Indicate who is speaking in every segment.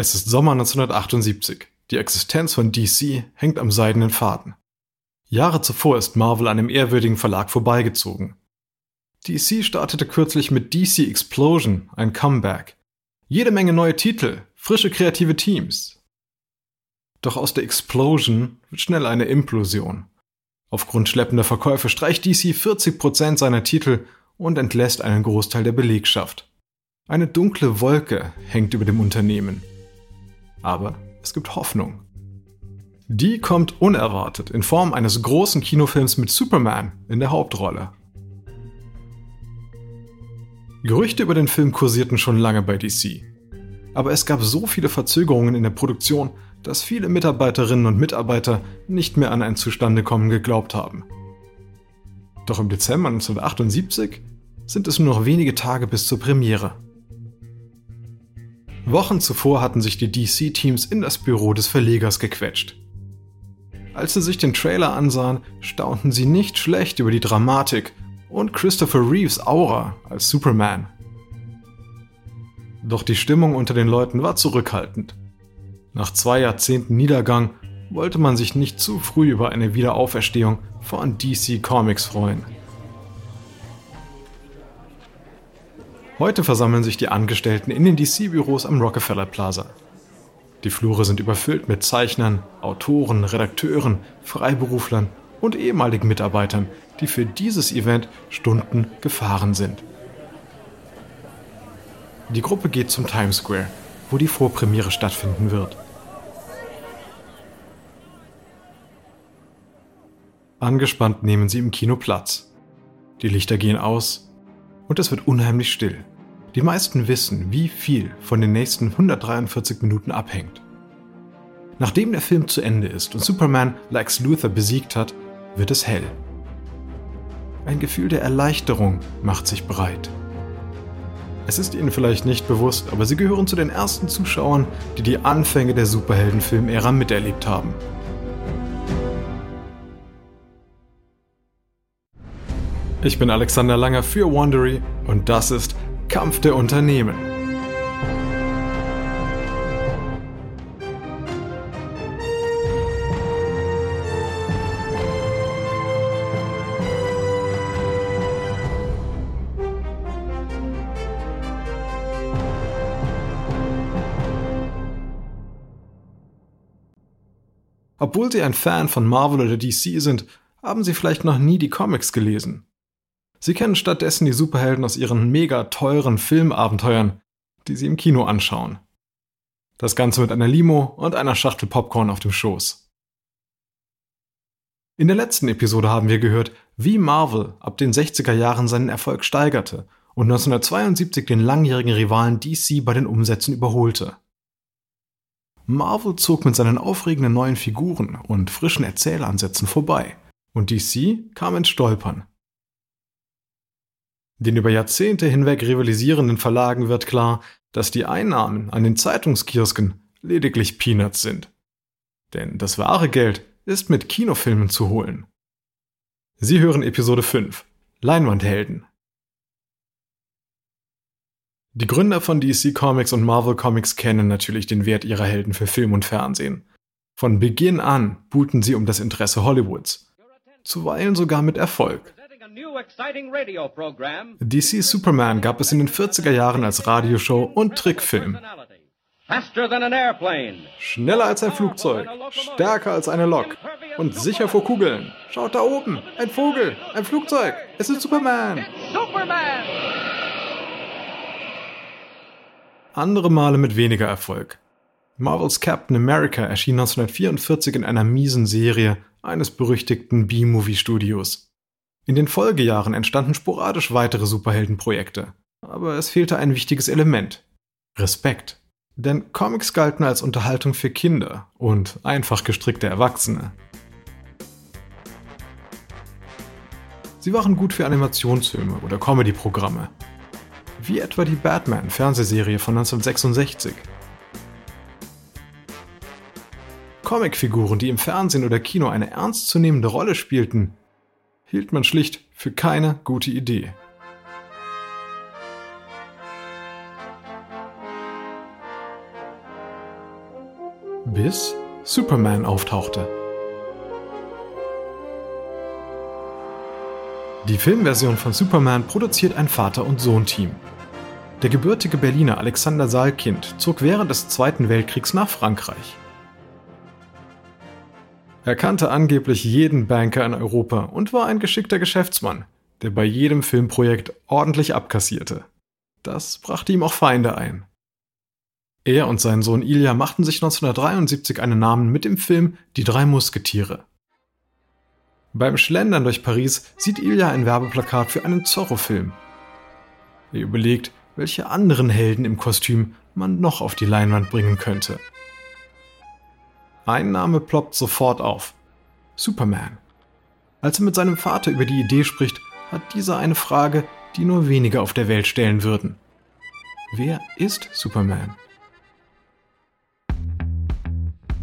Speaker 1: Es ist Sommer 1978. Die Existenz von DC hängt am seidenen Faden. Jahre zuvor ist Marvel an einem ehrwürdigen Verlag vorbeigezogen. DC startete kürzlich mit DC Explosion, ein Comeback. Jede Menge neue Titel, frische kreative Teams. Doch aus der Explosion wird schnell eine Implosion. Aufgrund schleppender Verkäufe streicht DC 40% seiner Titel und entlässt einen Großteil der Belegschaft. Eine dunkle Wolke hängt über dem Unternehmen. Aber es gibt Hoffnung. Die kommt unerwartet in Form eines großen Kinofilms mit Superman in der Hauptrolle. Gerüchte über den Film kursierten schon lange bei DC. Aber es gab so viele Verzögerungen in der Produktion, dass viele Mitarbeiterinnen und Mitarbeiter nicht mehr an ein Zustandekommen geglaubt haben. Doch im Dezember 1978 sind es nur noch wenige Tage bis zur Premiere. Wochen zuvor hatten sich die DC-Teams in das Büro des Verlegers gequetscht. Als sie sich den Trailer ansahen, staunten sie nicht schlecht über die Dramatik und Christopher Reeves Aura als Superman. Doch die Stimmung unter den Leuten war zurückhaltend. Nach zwei Jahrzehnten Niedergang wollte man sich nicht zu früh über eine Wiederauferstehung von DC Comics freuen. Heute versammeln sich die Angestellten in den DC-Büros am Rockefeller Plaza. Die Flure sind überfüllt mit Zeichnern, Autoren, Redakteuren, Freiberuflern und ehemaligen Mitarbeitern, die für dieses Event Stunden gefahren sind. Die Gruppe geht zum Times Square, wo die Vorpremiere stattfinden wird. Angespannt nehmen sie im Kino Platz. Die Lichter gehen aus und es wird unheimlich still. Die meisten wissen, wie viel von den nächsten 143 Minuten abhängt. Nachdem der Film zu Ende ist und Superman Lex Luthor besiegt hat, wird es hell. Ein Gefühl der Erleichterung macht sich breit. Es ist Ihnen vielleicht nicht bewusst, aber Sie gehören zu den ersten Zuschauern, die die Anfänge der Superheldenfilmära miterlebt haben. Ich bin Alexander Langer für Wandery und das ist Kampf der Unternehmen. Obwohl Sie ein Fan von Marvel oder DC sind, haben Sie vielleicht noch nie die Comics gelesen. Sie kennen stattdessen die Superhelden aus ihren mega teuren Filmabenteuern, die sie im Kino anschauen. Das Ganze mit einer Limo und einer Schachtel Popcorn auf dem Schoß. In der letzten Episode haben wir gehört, wie Marvel ab den 60er Jahren seinen Erfolg steigerte und 1972 den langjährigen Rivalen DC bei den Umsätzen überholte. Marvel zog mit seinen aufregenden neuen Figuren und frischen Erzählansätzen vorbei und DC kam ins Stolpern. Den über Jahrzehnte hinweg rivalisierenden Verlagen wird klar, dass die Einnahmen an den Zeitungskiosken lediglich Peanuts sind. Denn das wahre Geld ist mit Kinofilmen zu holen. Sie hören Episode 5 Leinwandhelden. Die Gründer von DC Comics und Marvel Comics kennen natürlich den Wert ihrer Helden für Film und Fernsehen. Von Beginn an buhlten sie um das Interesse Hollywoods. Zuweilen sogar mit Erfolg. DC Superman gab es in den 40er Jahren als Radioshow und Trickfilm. Schneller als ein Flugzeug, stärker als eine Lok und sicher vor Kugeln. Schaut da oben, ein Vogel, ein Flugzeug. Es ist Superman. Superman. Andere Male mit weniger Erfolg. Marvels Captain America erschien 1944 in einer miesen Serie eines berüchtigten B-Movie-Studios. In den Folgejahren entstanden sporadisch weitere Superheldenprojekte. Aber es fehlte ein wichtiges Element. Respekt. Denn Comics galten als Unterhaltung für Kinder und einfach gestrickte Erwachsene. Sie waren gut für Animationsfilme oder Comedy-Programme. Wie etwa die Batman-Fernsehserie von 1966. Comicfiguren, die im Fernsehen oder Kino eine ernstzunehmende Rolle spielten, hielt man schlicht für keine gute Idee. Bis Superman auftauchte. Die Filmversion von Superman produziert ein Vater- und Sohn-Team. Der gebürtige Berliner Alexander Saalkind zog während des Zweiten Weltkriegs nach Frankreich. Er kannte angeblich jeden Banker in Europa und war ein geschickter Geschäftsmann, der bei jedem Filmprojekt ordentlich abkassierte. Das brachte ihm auch Feinde ein. Er und sein Sohn Ilya machten sich 1973 einen Namen mit dem Film Die drei Musketiere. Beim Schlendern durch Paris sieht Ilya ein Werbeplakat für einen Zorro-Film. Er überlegt, welche anderen Helden im Kostüm man noch auf die Leinwand bringen könnte. Ein Name ploppt sofort auf. Superman. Als er mit seinem Vater über die Idee spricht, hat dieser eine Frage, die nur wenige auf der Welt stellen würden. Wer ist Superman?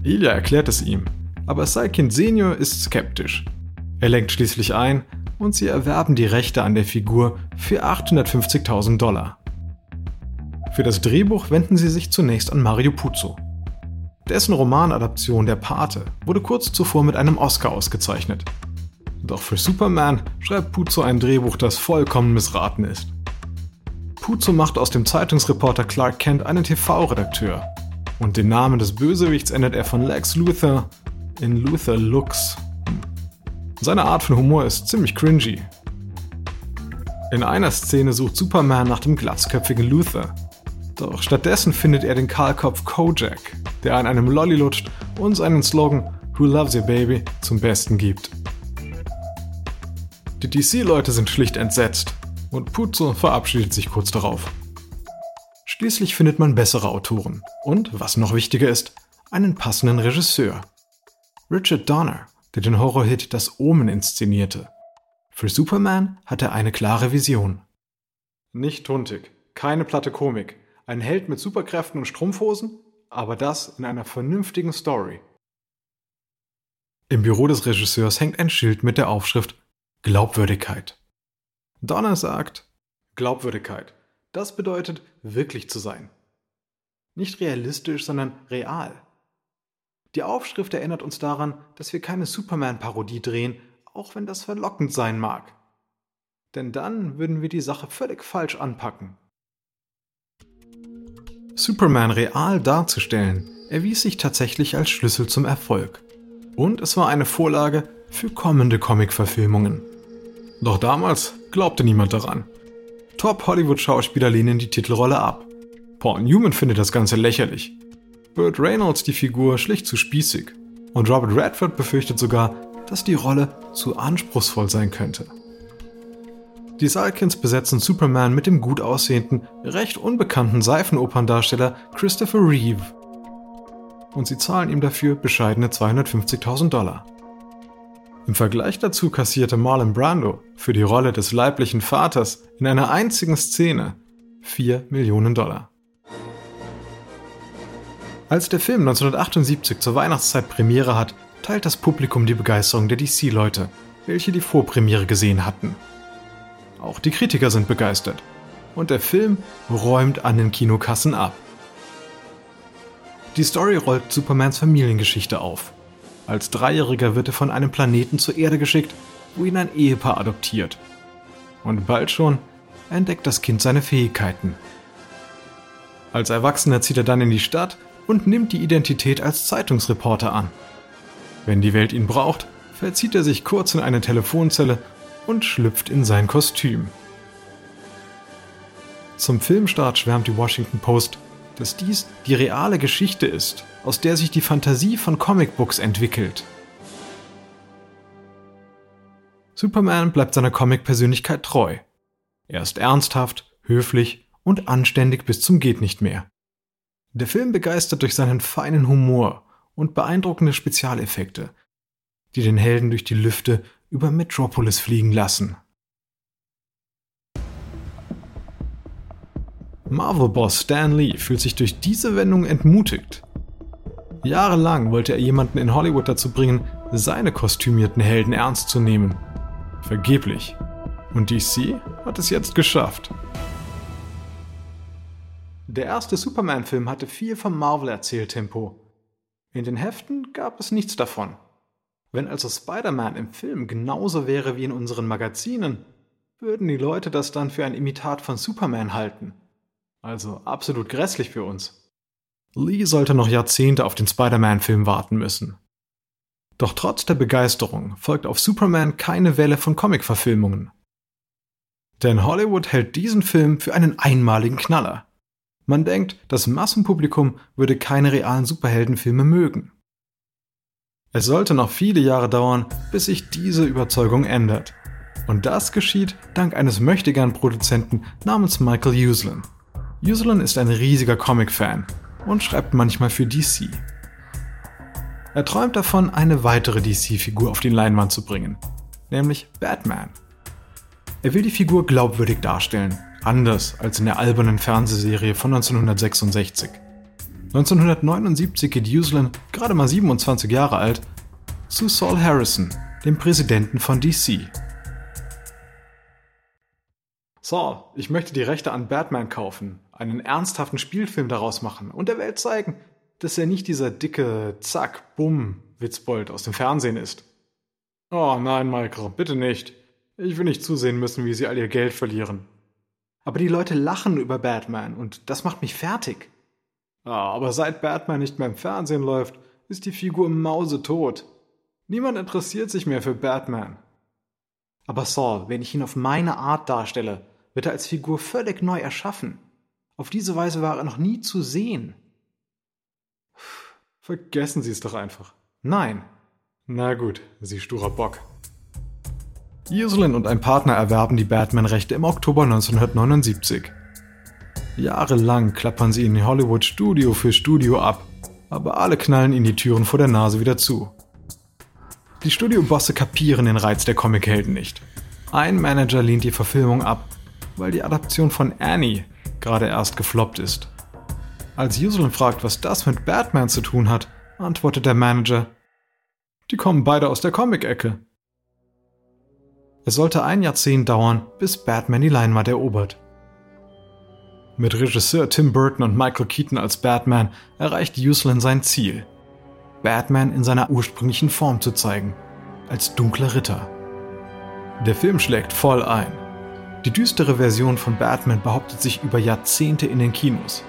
Speaker 1: Ilya erklärt es ihm, aber Saikin Senior ist skeptisch. Er lenkt schließlich ein und sie erwerben die Rechte an der Figur für 850.000 Dollar. Für das Drehbuch wenden sie sich zunächst an Mario Puzo. Dessen Romanadaption Der Pate wurde kurz zuvor mit einem Oscar ausgezeichnet. Doch für Superman schreibt Puzo ein Drehbuch, das vollkommen missraten ist. Puzo macht aus dem Zeitungsreporter Clark Kent einen TV-Redakteur. Und den Namen des Bösewichts ändert er von Lex Luthor in Luthor Lux. Seine Art von Humor ist ziemlich cringy. In einer Szene sucht Superman nach dem glatzköpfigen Luthor. Doch stattdessen findet er den Kahlkopf Kojak, der an einem Lolly lutscht und seinen Slogan Who loves your baby zum Besten gibt. Die DC-Leute sind schlicht entsetzt und Puzo verabschiedet sich kurz darauf. Schließlich findet man bessere Autoren und, was noch wichtiger ist, einen passenden Regisseur. Richard Donner, der den Horrorhit Das Omen inszenierte. Für Superman hat er eine klare Vision. Nicht tuntig, keine platte Komik, ein Held mit Superkräften und Strumpfhosen, aber das in einer vernünftigen Story. Im Büro des Regisseurs hängt ein Schild mit der Aufschrift Glaubwürdigkeit. Donner sagt, Glaubwürdigkeit, das bedeutet wirklich zu sein. Nicht realistisch, sondern real. Die Aufschrift erinnert uns daran, dass wir keine Superman-Parodie drehen, auch wenn das verlockend sein mag. Denn dann würden wir die Sache völlig falsch anpacken. Superman real darzustellen, erwies sich tatsächlich als Schlüssel zum Erfolg. Und es war eine Vorlage für kommende Comic-Verfilmungen. Doch damals glaubte niemand daran. Top-Hollywood-Schauspieler lehnen die Titelrolle ab. Paul Newman findet das Ganze lächerlich. Burt Reynolds die Figur schlicht zu spießig. Und Robert Redford befürchtet sogar, dass die Rolle zu anspruchsvoll sein könnte. Die Salkins besetzen Superman mit dem gut aussehenden, recht unbekannten Seifenoperndarsteller Christopher Reeve. Und sie zahlen ihm dafür bescheidene 250.000 Dollar. Im Vergleich dazu kassierte Marlon Brando für die Rolle des leiblichen Vaters in einer einzigen Szene 4 Millionen Dollar. Als der Film 1978 zur Weihnachtszeit Premiere hat, teilt das Publikum die Begeisterung der DC-Leute, welche die Vorpremiere gesehen hatten. Auch die Kritiker sind begeistert. Und der Film räumt an den Kinokassen ab. Die Story rollt Supermans Familiengeschichte auf. Als Dreijähriger wird er von einem Planeten zur Erde geschickt, wo ihn ein Ehepaar adoptiert. Und bald schon entdeckt das Kind seine Fähigkeiten. Als Erwachsener zieht er dann in die Stadt und nimmt die Identität als Zeitungsreporter an. Wenn die Welt ihn braucht, verzieht er sich kurz in eine Telefonzelle und schlüpft in sein Kostüm. Zum Filmstart schwärmt die Washington Post, dass dies die reale Geschichte ist, aus der sich die Fantasie von Comicbooks entwickelt. Superman bleibt seiner Comic-Persönlichkeit treu. Er ist ernsthaft, höflich und anständig bis zum geht nicht mehr. Der Film begeistert durch seinen feinen Humor und beeindruckende Spezialeffekte, die den Helden durch die Lüfte über Metropolis fliegen lassen. Marvel-Boss Stan Lee fühlt sich durch diese Wendung entmutigt. Jahrelang wollte er jemanden in Hollywood dazu bringen, seine kostümierten Helden ernst zu nehmen. Vergeblich. Und DC hat es jetzt geschafft. Der erste Superman-Film hatte viel vom Marvel-Erzähltempo. In den Heften gab es nichts davon. Wenn also Spider-Man im Film genauso wäre wie in unseren Magazinen, würden die Leute das dann für ein Imitat von Superman halten. Also absolut grässlich für uns. Lee sollte noch Jahrzehnte auf den Spider-Man-Film warten müssen. Doch trotz der Begeisterung folgt auf Superman keine Welle von Comic-Verfilmungen. Denn Hollywood hält diesen Film für einen einmaligen Knaller. Man denkt, das Massenpublikum würde keine realen Superheldenfilme mögen. Es sollte noch viele Jahre dauern, bis sich diese Überzeugung ändert. Und das geschieht dank eines möchtegern Produzenten namens Michael Uslan. Uslan ist ein riesiger Comic-Fan und schreibt manchmal für DC. Er träumt davon, eine weitere DC-Figur auf die Leinwand zu bringen, nämlich Batman. Er will die Figur glaubwürdig darstellen, anders als in der albernen Fernsehserie von 1966. 1979 geht Uslan, gerade mal 27 Jahre alt, zu Saul Harrison, dem Präsidenten von DC. Saul, ich möchte die Rechte an Batman kaufen, einen ernsthaften Spielfilm daraus machen und der Welt zeigen, dass er nicht dieser dicke Zack, Bumm Witzbold aus dem Fernsehen ist. Oh nein, Michael, bitte nicht. Ich will nicht zusehen müssen, wie sie all ihr Geld verlieren. Aber die Leute lachen über Batman und das macht mich fertig. Ah, aber seit Batman nicht mehr im Fernsehen läuft, ist die Figur mausetot. Niemand interessiert sich mehr für Batman. Aber Saul, wenn ich ihn auf meine Art darstelle, wird er als Figur völlig neu erschaffen. Auf diese Weise war er noch nie zu sehen. Vergessen Sie es doch einfach. Nein. Na gut, Sie sturer Bock. Uselin und ein Partner erwerben die Batman-Rechte im Oktober 1979. Jahrelang klappern sie in Hollywood Studio für Studio ab, aber alle knallen ihnen die Türen vor der Nase wieder zu. Die Studiobosse kapieren den Reiz der Comichelden nicht. Ein Manager lehnt die Verfilmung ab, weil die Adaption von Annie gerade erst gefloppt ist. Als Uselin fragt, was das mit Batman zu tun hat, antwortet der Manager, die kommen beide aus der Comic-Ecke. Es sollte ein Jahrzehnt dauern, bis Batman die Leinwand erobert. Mit Regisseur Tim Burton und Michael Keaton als Batman erreicht Uslin sein Ziel. Batman in seiner ursprünglichen Form zu zeigen, als dunkler Ritter. Der Film schlägt voll ein. Die düstere Version von Batman behauptet sich über Jahrzehnte in den Kinos.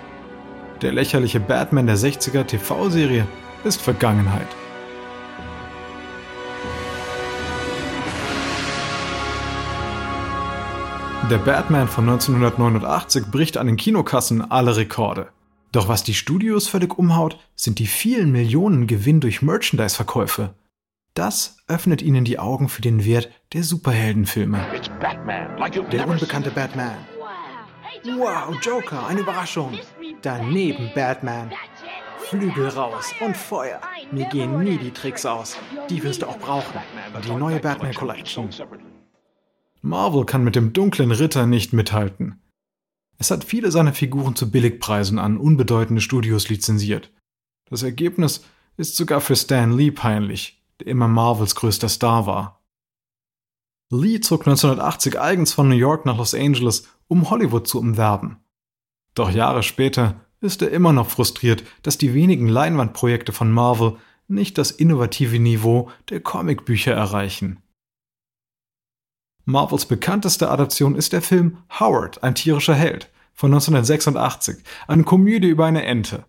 Speaker 1: Der lächerliche Batman der 60er TV-Serie ist Vergangenheit. Der Batman von 1989 bricht an den Kinokassen alle Rekorde. Doch was die Studios völlig umhaut, sind die vielen Millionen Gewinn durch Merchandise-Verkäufe. Das öffnet ihnen die Augen für den Wert der Superheldenfilme. Der unbekannte Batman. Wow, Joker, eine Überraschung. Daneben Batman. Flügel raus und Feuer. Mir gehen nie die Tricks aus. Die wirst du auch brauchen. Die neue Batman Collection. Marvel kann mit dem dunklen Ritter nicht mithalten. Es hat viele seiner Figuren zu Billigpreisen an unbedeutende Studios lizenziert. Das Ergebnis ist sogar für Stan Lee peinlich, der immer Marvels größter Star war. Lee zog 1980 eigens von New York nach Los Angeles, um Hollywood zu umwerben. Doch Jahre später ist er immer noch frustriert, dass die wenigen Leinwandprojekte von Marvel nicht das innovative Niveau der Comicbücher erreichen. Marvels bekannteste Adaption ist der Film Howard, ein tierischer Held von 1986, eine Komödie über eine Ente.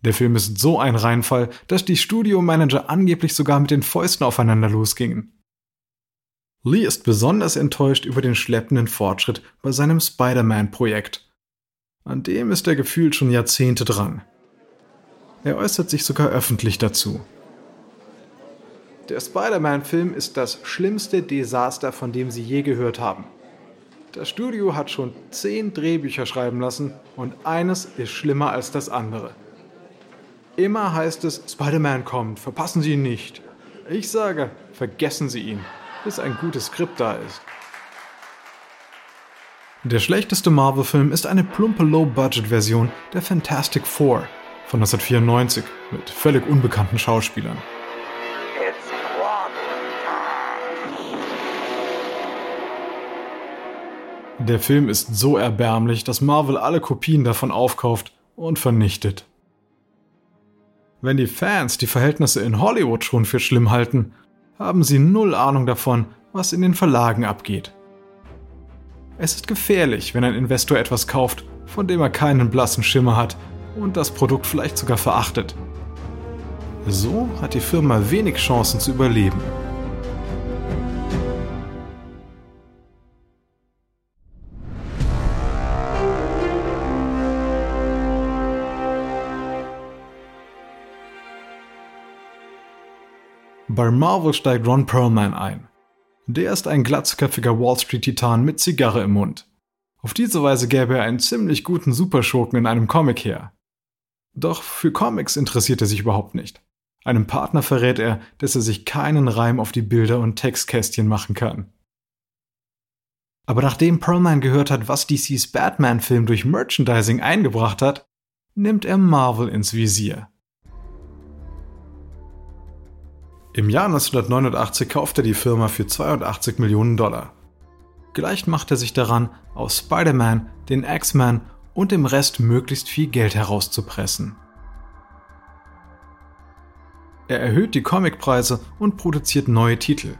Speaker 1: Der Film ist so ein Reinfall, dass die Studiomanager angeblich sogar mit den Fäusten aufeinander losgingen. Lee ist besonders enttäuscht über den schleppenden Fortschritt bei seinem Spider-Man-Projekt. An dem ist er gefühlt schon Jahrzehnte dran. Er äußert sich sogar öffentlich dazu. Der Spider-Man-Film ist das schlimmste Desaster, von dem Sie je gehört haben. Das Studio hat schon zehn Drehbücher schreiben lassen und eines ist schlimmer als das andere. Immer heißt es, Spider-Man kommt, verpassen Sie ihn nicht. Ich sage, vergessen Sie ihn, bis ein gutes Skript da ist. Der schlechteste Marvel-Film ist eine plumpe Low-Budget-Version der Fantastic Four von 1994 mit völlig unbekannten Schauspielern. Der Film ist so erbärmlich, dass Marvel alle Kopien davon aufkauft und vernichtet. Wenn die Fans die Verhältnisse in Hollywood schon für schlimm halten, haben sie null Ahnung davon, was in den Verlagen abgeht. Es ist gefährlich, wenn ein Investor etwas kauft, von dem er keinen blassen Schimmer hat und das Produkt vielleicht sogar verachtet. So hat die Firma wenig Chancen zu überleben. Bei Marvel steigt Ron Perlman ein. Der ist ein glatzköpfiger Wall Street-Titan mit Zigarre im Mund. Auf diese Weise gäbe er einen ziemlich guten Superschurken in einem Comic her. Doch für Comics interessiert er sich überhaupt nicht. Einem Partner verrät er, dass er sich keinen Reim auf die Bilder und Textkästchen machen kann. Aber nachdem Perlman gehört hat, was DCs Batman-Film durch Merchandising eingebracht hat, nimmt er Marvel ins Visier. Im Jahr 1989 kauft er die Firma für 82 Millionen Dollar. Gleich macht er sich daran, aus Spider-Man, den X-Men und dem Rest möglichst viel Geld herauszupressen. Er erhöht die Comicpreise und produziert neue Titel.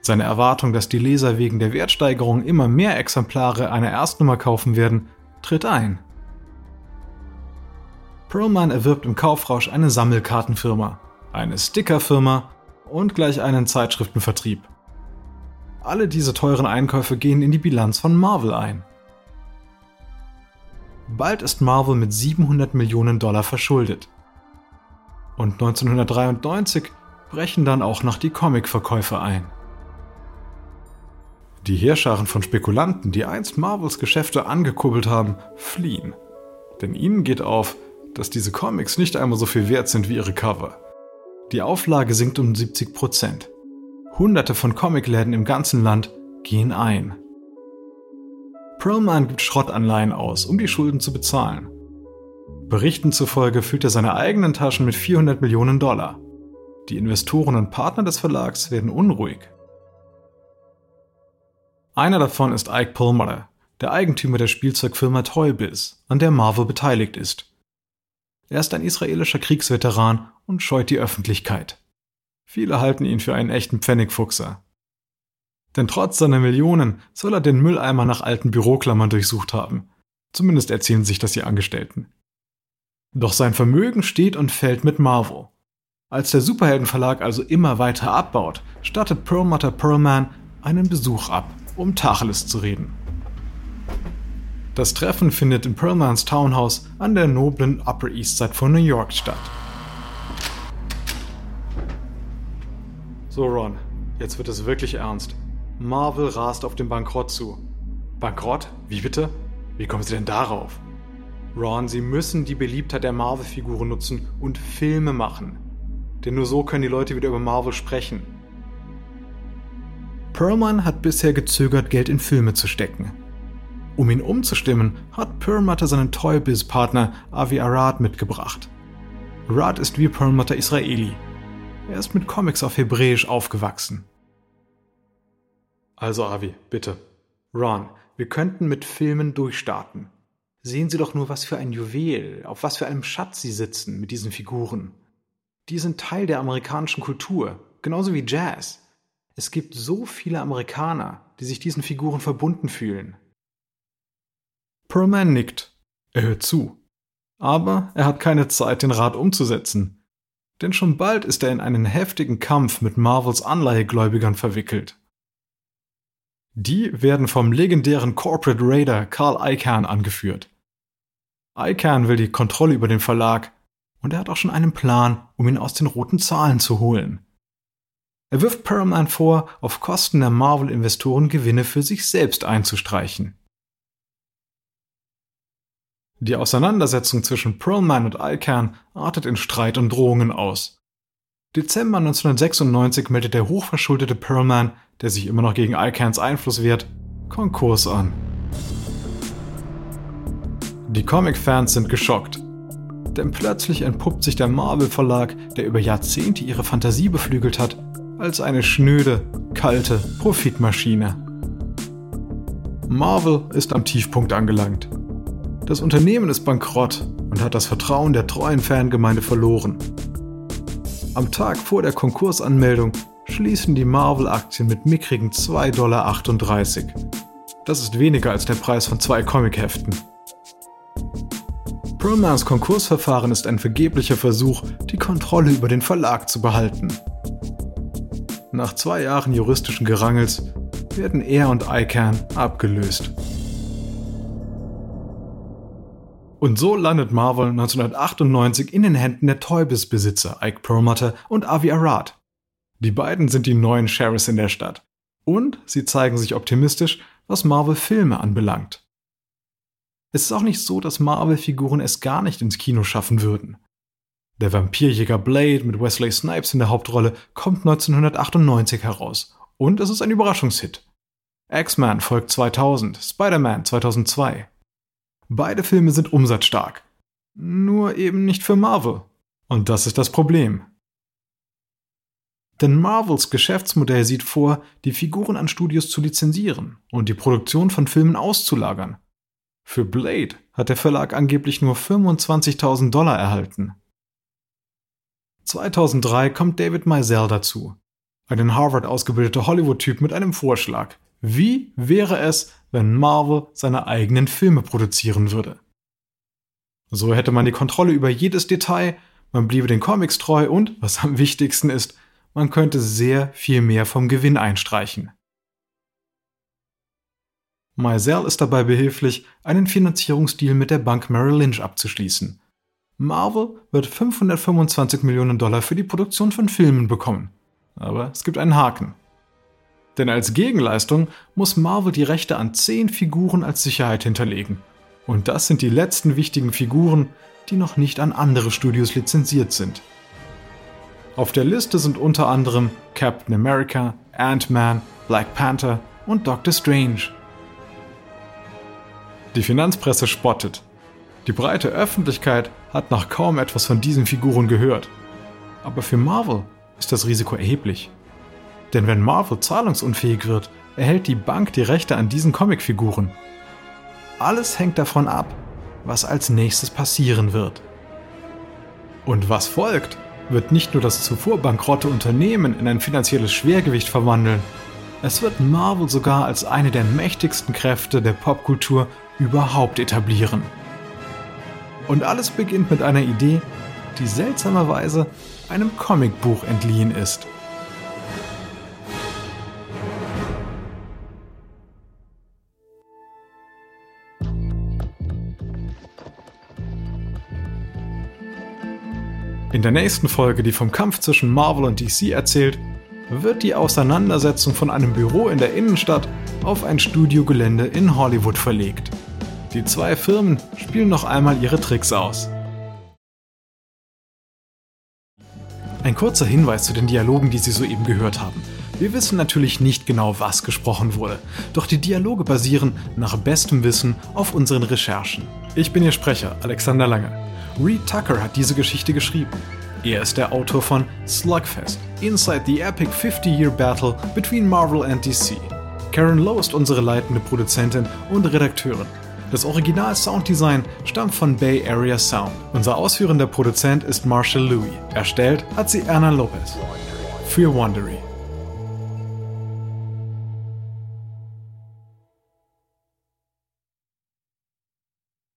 Speaker 1: Seine Erwartung, dass die Leser wegen der Wertsteigerung immer mehr Exemplare einer Erstnummer kaufen werden, tritt ein. Perlman erwirbt im Kaufrausch eine Sammelkartenfirma, eine Stickerfirma und gleich einen Zeitschriftenvertrieb. Alle diese teuren Einkäufe gehen in die Bilanz von Marvel ein. Bald ist Marvel mit 700 Millionen Dollar verschuldet. Und 1993 brechen dann auch noch die Comicverkäufe ein. Die Heerscharen von Spekulanten, die einst Marvels Geschäfte angekurbelt haben, fliehen. Denn ihnen geht auf, dass diese Comics nicht einmal so viel wert sind wie ihre Cover. Die Auflage sinkt um 70 Prozent. Hunderte von Comicläden im ganzen Land gehen ein. Perlman gibt Schrottanleihen aus, um die Schulden zu bezahlen. Berichten zufolge füllt er seine eigenen Taschen mit 400 Millionen Dollar. Die Investoren und Partner des Verlags werden unruhig. Einer davon ist Ike Perlmutter, der Eigentümer der Spielzeugfirma Toybiz, an der Marvel beteiligt ist. Er ist ein israelischer Kriegsveteran und scheut die Öffentlichkeit. Viele halten ihn für einen echten Pfennigfuchser. Denn trotz seiner Millionen soll er den Mülleimer nach alten Büroklammern durchsucht haben. Zumindest erzählen sich das die Angestellten. Doch sein Vermögen steht und fällt mit Marvel. Als der Superheldenverlag also immer weiter abbaut, stattet Perlmutter Perlman einen Besuch ab, um Tacheles zu reden. Das Treffen findet in Perlmans Townhouse an der noblen Upper East Side von New York statt. So, Ron, jetzt wird es wirklich ernst. Marvel rast auf den Bankrott zu. Bankrott? Wie bitte? Wie kommen Sie denn darauf? Ron, Sie müssen die Beliebtheit der Marvel-Figuren nutzen und Filme machen. Denn nur so können die Leute wieder über Marvel sprechen. Perlman hat bisher gezögert, Geld in Filme zu stecken. Um ihn umzustimmen, hat Perlmutter seinen Toybiz-Partner Avi Arad mitgebracht. Arad ist wie Perlmutter Israeli. Er ist mit Comics auf Hebräisch aufgewachsen. Also Avi, bitte. Ron, wir könnten mit Filmen durchstarten. Sehen Sie doch nur, was für ein Juwel, auf was für einem Schatz Sie sitzen mit diesen Figuren. Die sind Teil der amerikanischen Kultur, genauso wie Jazz. Es gibt so viele Amerikaner, die sich diesen Figuren verbunden fühlen. Perlman nickt. Er hört zu. Aber er hat keine Zeit, den Rat umzusetzen. Denn schon bald ist er in einen heftigen Kampf mit Marvels Anleihegläubigern verwickelt. Die werden vom legendären Corporate Raider Carl Icahn angeführt. Icahn will die Kontrolle über den Verlag und er hat auch schon einen Plan, um ihn aus den roten Zahlen zu holen. Er wirft Paramount vor, auf Kosten der Marvel-Investoren Gewinne für sich selbst einzustreichen. Die Auseinandersetzung zwischen Perlman und Icahn artet in Streit und Drohungen aus. Dezember 1996 meldet der hochverschuldete Perlman, der sich immer noch gegen Icahns Einfluss wehrt, Konkurs an. Die Comic-Fans sind geschockt. Denn plötzlich entpuppt sich der Marvel-Verlag, der über Jahrzehnte ihre Fantasie beflügelt hat, als eine schnöde, kalte Profitmaschine. Marvel ist am Tiefpunkt angelangt. Das Unternehmen ist bankrott und hat das Vertrauen der treuen Fangemeinde verloren. Am Tag vor der Konkursanmeldung schließen die Marvel-Aktien mit mickrigen 2,38 Dollar. Das ist weniger als der Preis von zwei Comicheften. Perlmans Konkursverfahren ist ein vergeblicher Versuch, die Kontrolle über den Verlag zu behalten. Nach zwei Jahren juristischen Gerangels werden er und ICANN abgelöst. Und so landet Marvel 1998 in den Händen der Toybis-Besitzer Ike Perlmutter und Avi Arad. Die beiden sind die neuen Sheriffs in der Stadt. Und sie zeigen sich optimistisch, was Marvel-Filme anbelangt. Es ist auch nicht so, dass Marvel-Figuren es gar nicht ins Kino schaffen würden. Der Vampirjäger Blade mit Wesley Snipes in der Hauptrolle kommt 1998 heraus und es ist ein Überraschungshit. X-Men folgt 2000, Spider-Man 2002. Beide Filme sind umsatzstark. Nur eben nicht für Marvel. Und das ist das Problem. Denn Marvels Geschäftsmodell sieht vor, die Figuren an Studios zu lizenzieren und die Produktion von Filmen auszulagern. Für Blade hat der Verlag angeblich nur 25.000 Dollar erhalten. 2003 kommt David Mizell dazu, ein in Harvard ausgebildeter Hollywood-Typ mit einem Vorschlag. Wie wäre es, wenn Marvel seine eigenen Filme produzieren würde? So hätte man die Kontrolle über jedes Detail, man bliebe den Comics treu und, was am wichtigsten ist, man könnte sehr viel mehr vom Gewinn einstreichen. Mizell ist dabei behilflich, einen Finanzierungsdeal mit der Bank Merrill Lynch abzuschließen. Marvel wird 525 Millionen Dollar für die Produktion von Filmen bekommen. Aber es gibt einen Haken. Denn als Gegenleistung muss Marvel die Rechte an 10 Figuren als Sicherheit hinterlegen. Und das sind die letzten wichtigen Figuren, die noch nicht an andere Studios lizenziert sind. Auf der Liste sind unter anderem Captain America, Ant-Man, Black Panther und Doctor Strange. Die Finanzpresse spottet. Die breite Öffentlichkeit hat noch kaum etwas von diesen Figuren gehört. Aber für Marvel ist das Risiko erheblich. Denn wenn Marvel zahlungsunfähig wird, erhält die Bank die Rechte an diesen Comicfiguren. Alles hängt davon ab, was als nächstes passieren wird. Und was folgt, wird nicht nur das zuvor bankrotte Unternehmen in ein finanzielles Schwergewicht verwandeln, es wird Marvel sogar als eine der mächtigsten Kräfte der Popkultur überhaupt etablieren. Und alles beginnt mit einer Idee, die seltsamerweise einem Comicbuch entliehen ist. In der nächsten Folge, die vom Kampf zwischen Marvel und DC erzählt, wird die Auseinandersetzung von einem Büro in der Innenstadt auf ein Studiogelände in Hollywood verlegt. Die zwei Firmen spielen noch einmal ihre Tricks aus. Ein kurzer Hinweis zu den Dialogen, die Sie soeben gehört haben. Wir wissen natürlich nicht genau, was gesprochen wurde, doch die Dialoge basieren nach bestem Wissen auf unseren Recherchen. Ich bin Ihr Sprecher, Alexander Lange. Reed Tucker hat diese Geschichte geschrieben. Er ist der Autor von Slugfest, Inside the Epic 50-Year Battle between Marvel and DC. Karen Lowe ist unsere leitende Produzentin und Redakteurin. Das Original-Sounddesign stammt von Bay Area Sound. Unser ausführender Produzent ist Marshall Louis. Erstellt hat sie Anna Lopez. Für Wondery.